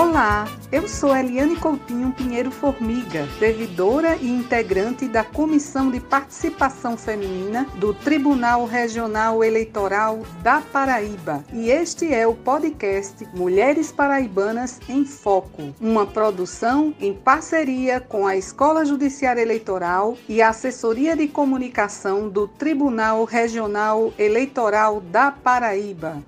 Olá, eu sou Eliane Coutinho Pinheiro Formiga, servidora e integrante da Comissão de Participação Feminina do Tribunal Regional Eleitoral da Paraíba. E este é o podcast Mulheres Paraibanas em Foco, uma produção em parceria com a Escola Judiciária Eleitoral e a Assessoria de Comunicação do Tribunal Regional Eleitoral da Paraíba.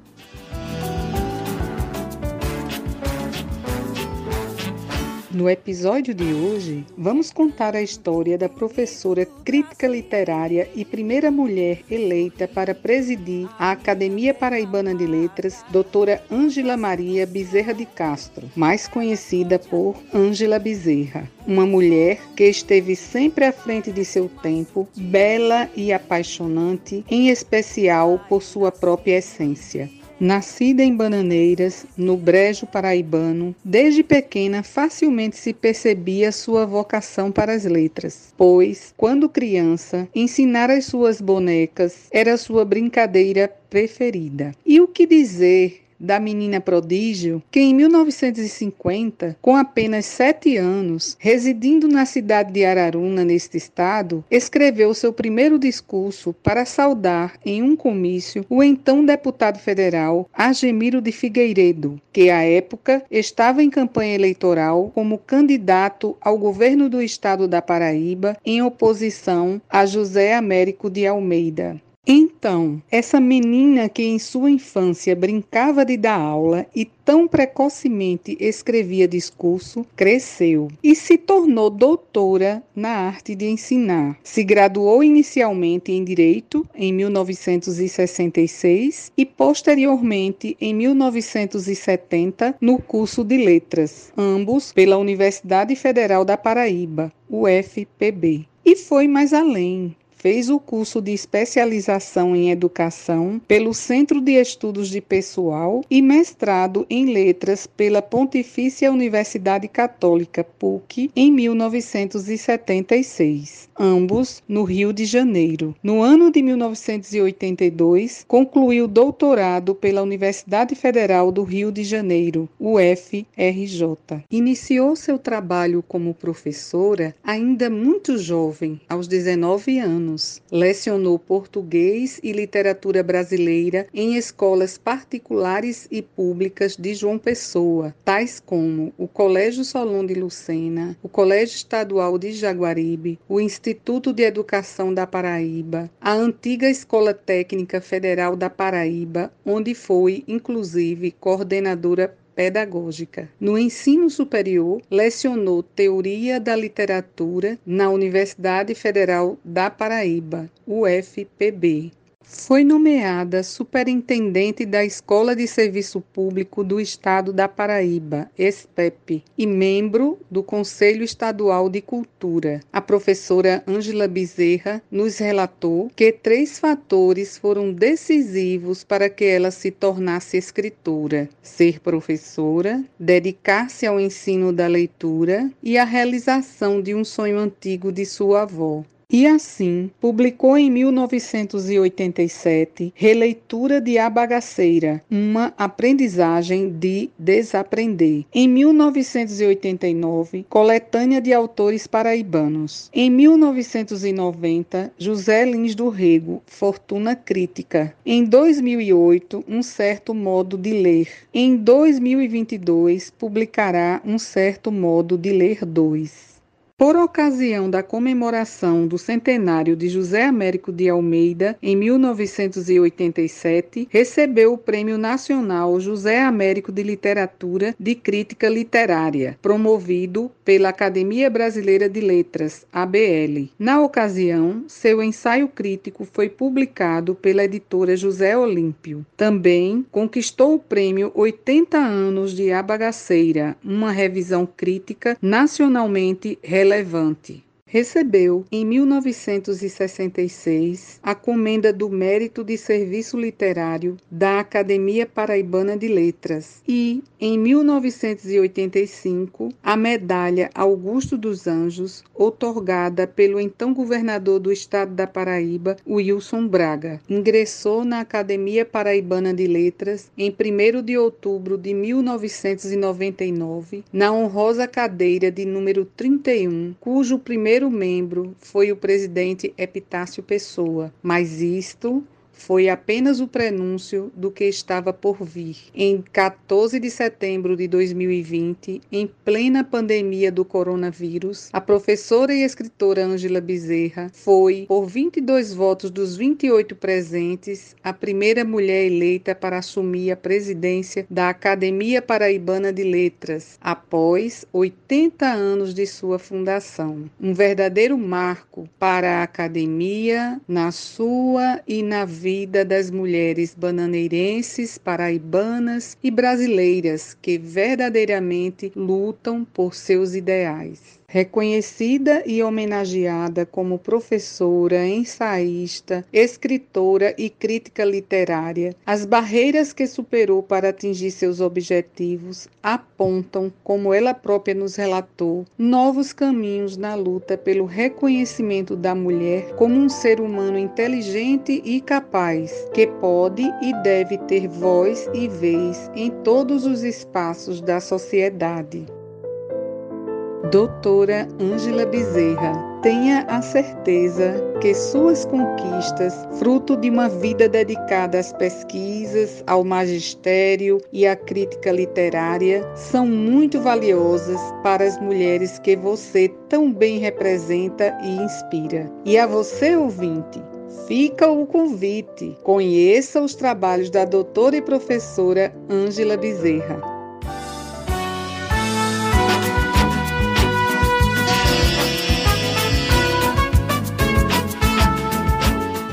No episódio de hoje, vamos contar a história da professora crítica literária e primeira mulher eleita para presidir a Academia Paraibana de Letras, doutora Ângela Maria Bezerra de Castro, mais conhecida por Ângela Bezerra. Uma mulher que esteve sempre à frente de seu tempo, bela e apaixonante, em especial por sua própria essência. Nascida em Bananeiras, no Brejo Paraibano, desde pequena facilmente se percebia sua vocação para as letras, pois, quando criança, ensinar as suas bonecas era sua brincadeira preferida. E o que dizer da menina prodígio, que em 1950, com apenas sete anos, residindo na cidade de Araruna, neste estado, escreveu seu primeiro discurso para saudar em um comício o então deputado federal Argemiro de Figueiredo, que à época estava em campanha eleitoral como candidato ao governo do estado da Paraíba em oposição a José Américo de Almeida. Então, essa menina que em sua infância brincava de dar aula e tão precocemente escrevia discurso, cresceu e se tornou doutora na arte de ensinar. Se graduou inicialmente em Direito em 1966 e posteriormente em 1970 no curso de Letras, ambos pela Universidade Federal da Paraíba, UFPB. E foi mais além fez o curso de especialização em educação pelo Centro de Estudos de Pessoal e mestrado em letras pela Pontifícia Universidade Católica PUC em 1976, ambos no Rio de Janeiro. No ano de 1982, concluiu doutorado pela Universidade Federal do Rio de Janeiro, UFRJ. Iniciou seu trabalho como professora ainda muito jovem, aos 19 anos anos. Lecionou português e literatura brasileira em escolas particulares e públicas de João Pessoa, tais como o Colégio Solon de Lucena, o Colégio Estadual de Jaguaribe, o Instituto de Educação da Paraíba, a antiga Escola Técnica Federal da Paraíba, onde foi, inclusive, coordenadora pedagógica. No ensino superior, lecionou Teoria da Literatura na Universidade Federal da Paraíba, UFPB. Foi nomeada superintendente da Escola de Serviço Público do Estado da Paraíba, ESPEP, e membro do Conselho Estadual de Cultura. A professora Ângela Bezerra nos relatou que três fatores foram decisivos para que ela se tornasse escritora: ser professora, dedicar-se ao ensino da leitura e a realização de um sonho antigo de sua avó. E assim, publicou em 1987 Releitura de A Bagaceira, uma aprendizagem de desaprender. Em 1989, Coletânea de Autores Paraibanos. Em 1990, José Lins do Rego, Fortuna Crítica. Em 2008, Um Certo Modo de Ler. Em 2022, publicará Um Certo Modo de Ler 2. Por ocasião da comemoração do centenário de José Américo de Almeida, em 1987, recebeu o Prêmio Nacional José Américo de Literatura de Crítica Literária, promovido pela Academia Brasileira de Letras, ABL. Na ocasião, seu ensaio crítico foi publicado pela editora José Olímpio. Também conquistou o prêmio 80 anos de A Bagaceira, uma revisão crítica nacionalmente relevante relevante. Recebeu, em 1966, a Comenda do Mérito de Serviço Literário da Academia Paraibana de Letras e, em 1985, a Medalha Augusto dos Anjos, otorgada pelo então governador do estado da Paraíba, Wilson Braga. Ingressou na Academia Paraibana de Letras em 1 de outubro de 1999, na honrosa cadeira de número 31, cujo primeiro primeiro membro foi o presidente Epitácio Pessoa, mas isto foi apenas o prenúncio do que estava por vir. Em 14 de setembro de 2020, em plena pandemia do coronavírus, a professora e escritora Ângela Bezerra foi, por 22 votos dos 28 presentes, a primeira mulher eleita para assumir a presidência da Academia Paraibana de Letras, após 80 anos de sua fundação. Um verdadeiro marco para a academia na sua e na vida vida das mulheres bananeirenses, paraibanas e brasileiras que verdadeiramente lutam por seus ideais. Reconhecida e homenageada como professora, ensaísta, escritora e crítica literária, as barreiras que superou para atingir seus objetivos apontam, como ela própria nos relatou, novos caminhos na luta pelo reconhecimento da mulher como um ser humano inteligente e capaz, que pode e deve ter voz e vez em todos os espaços da sociedade. Doutora Ângela Bezerra, tenha a certeza que suas conquistas, fruto de uma vida dedicada às pesquisas, ao magistério e à crítica literária, são muito valiosas para as mulheres que você tão bem representa e inspira. E a você, ouvinte, fica o convite. Conheça os trabalhos da doutora e professora Ângela Bezerra.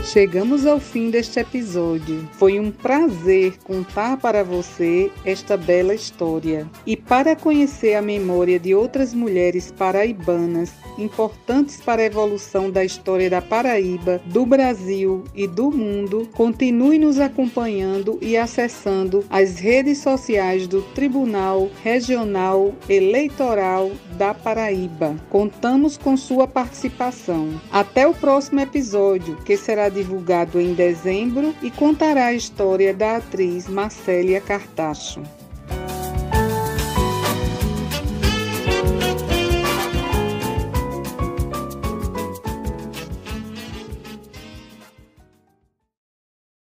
Chegamos ao fim deste episódio. Foi um prazer contar para você esta bela história. E para conhecer a memória de outras mulheres paraibanas importantes para a evolução da história da Paraíba, do Brasil e do mundo, continue nos acompanhando e acessando as redes sociais do Tribunal Regional Eleitoral da Paraíba. Contamos com sua participação. Até o próximo episódio, que será divulgado em dezembro e contará a história da atriz Marcélia Cartacho.